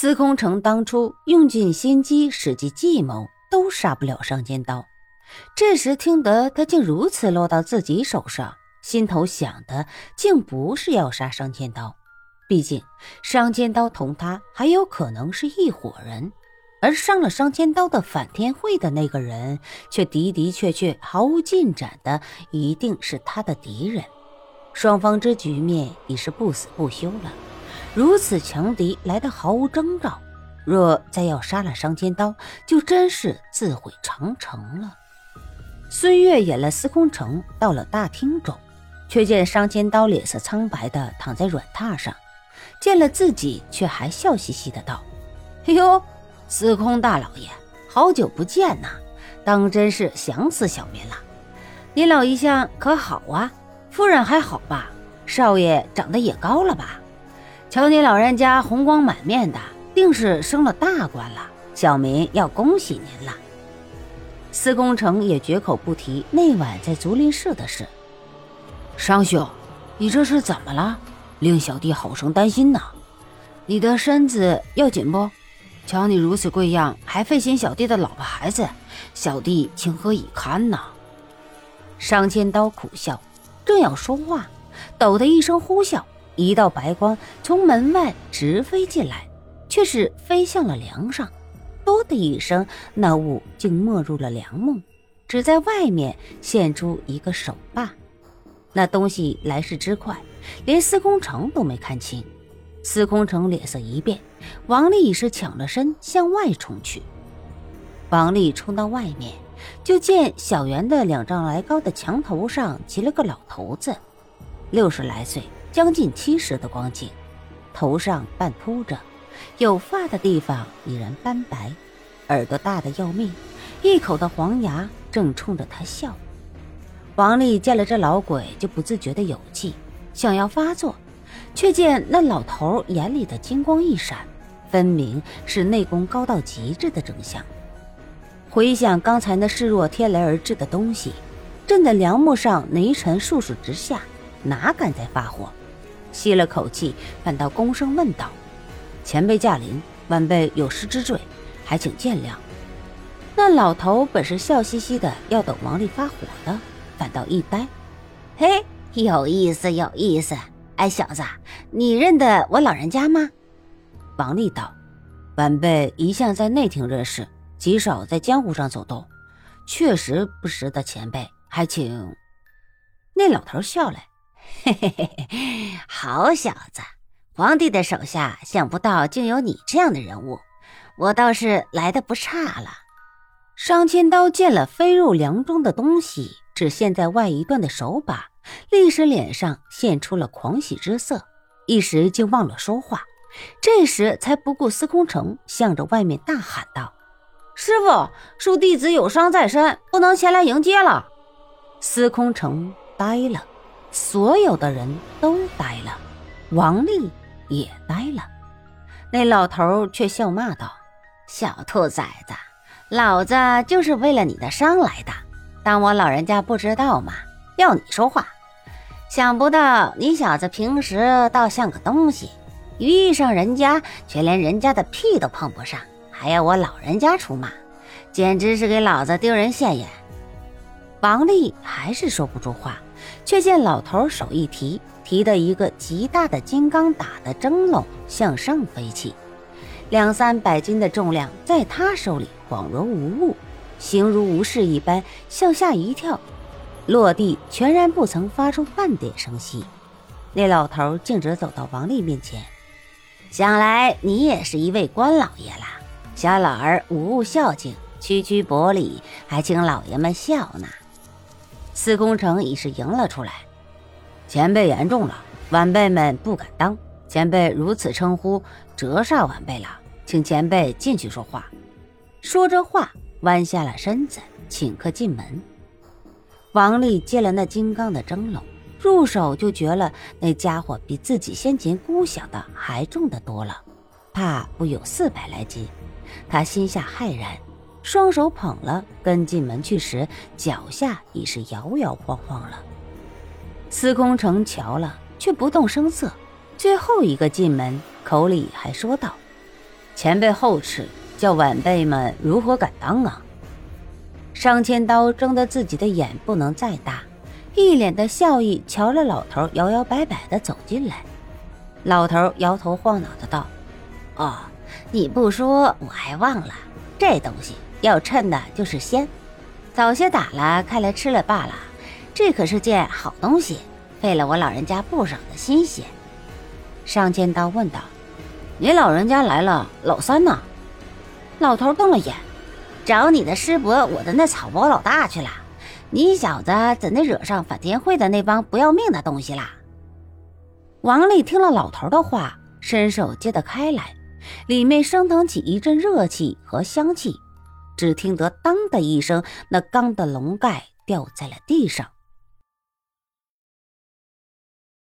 司空城当初用尽心机，使尽计谋，都杀不了上尖刀。这时听得他竟如此落到自己手上，心头想的竟不是要杀上尖刀。毕竟上尖刀同他还有可能是一伙人，而上了上尖刀的反天会的那个人，却的的确确毫无进展的，一定是他的敌人。双方之局面已是不死不休了。如此强敌来得毫无征兆，若再要杀了商千刀，就真是自毁长城了。孙越引了司空城到了大厅中，却见商千刀脸色苍白的躺在软榻上，见了自己，却还笑嘻嘻的道：“哎呦，司空大老爷，好久不见呐，当真是想死小民了。您老一向可好啊？夫人还好吧？少爷长得也高了吧？”瞧你老人家红光满面的，定是升了大官了。小民要恭喜您了。司空城也绝口不提那晚在竹林寺的事。商兄，你这是怎么了？令小弟好生担心呐。你的身子要紧不？瞧你如此贵样，还费心小弟的老婆孩子，小弟情何以堪呐？商千刀苦笑，正要说话，抖的一声呼啸。一道白光从门外直飞进来，却是飞向了梁上。嗵的一声，那雾竟没入了梁梦，只在外面现出一个手把。那东西来势之快，连司空城都没看清。司空城脸色一变，王丽已是抢了身向外冲去。王丽冲到外面，就见小园的两丈来高的墙头上骑了个老头子，六十来岁。将近七十的光景，头上半秃着，有发的地方已然斑白，耳朵大的要命，一口的黄牙正冲着他笑。王丽见了这老鬼，就不自觉的有气，想要发作，却见那老头眼里的金光一闪，分明是内功高到极致的真相。回想刚才那势若天雷而至的东西，震得梁木上雷尘簌簌直下，哪敢再发火？吸了口气，反倒躬声问道：“前辈驾临，晚辈有失之罪，还请见谅。”那老头本是笑嘻嘻的，要等王丽发火的，反倒一呆：“嘿，有意思，有意思！哎，小子，你认得我老人家吗？”王丽道：“晚辈一向在内廷认识，极少在江湖上走动，确实不识得前辈，还请……”那老头笑了。嘿嘿嘿嘿，好小子！皇帝的手下想不到竟有你这样的人物，我倒是来的不差了。商千刀见了飞入梁中的东西，只现在外一段的手把，立时脸上现出了狂喜之色，一时竟忘了说话。这时才不顾司空城，向着外面大喊道：“师傅，恕弟子有伤在身，不能前来迎接了。”司空城呆了。所有的人都呆了，王丽也呆了。那老头却笑骂道：“小兔崽子，老子就是为了你的伤来的，当我老人家不知道吗？要你说话。想不到你小子平时倒像个东西，遇上人家却连人家的屁都碰不上，还要我老人家出马，简直是给老子丢人现眼。”王丽还是说不出话。却见老头手一提，提的一个极大的金刚打的蒸笼向上飞起，两三百斤的重量在他手里恍若无物，形如无事一般向下一跳，落地全然不曾发出半点声息。那老头径直走到王丽面前，想来你也是一位官老爷啦，小老儿无物孝敬，区区薄礼，还请老爷们笑纳。司空城已是迎了出来，前辈言重了，晚辈们不敢当。前辈如此称呼，折煞晚辈了，请前辈进去说话。说着话，弯下了身子，请客进门。王丽接了那金刚的蒸笼，入手就觉了那家伙比自己先前估想的还重得多了，怕不有四百来斤。他心下骇然。双手捧了，跟进门去时，脚下已是摇摇晃晃了。司空城瞧了，却不动声色。最后一个进门，口里还说道：“前辈厚赐，叫晚辈们如何敢当啊？上千刀睁得自己的眼不能再大，一脸的笑意，瞧着老头摇摇摆摆的走进来。老头摇头晃脑的道：“哦，你不说我还忘了，这东西要趁的就是鲜，早些打了开来吃了罢了。这可是件好东西，费了我老人家不少的心血。”上千刀问道：“你老人家来了，老三呢？”老头瞪了眼。找你的师伯，我的那草包老大去了。你小子怎的惹上反天会的那帮不要命的东西啦？王丽听了老头的话，伸手接得开来，里面升腾起一阵热气和香气。只听得“当”的一声，那缸的笼盖掉在了地上。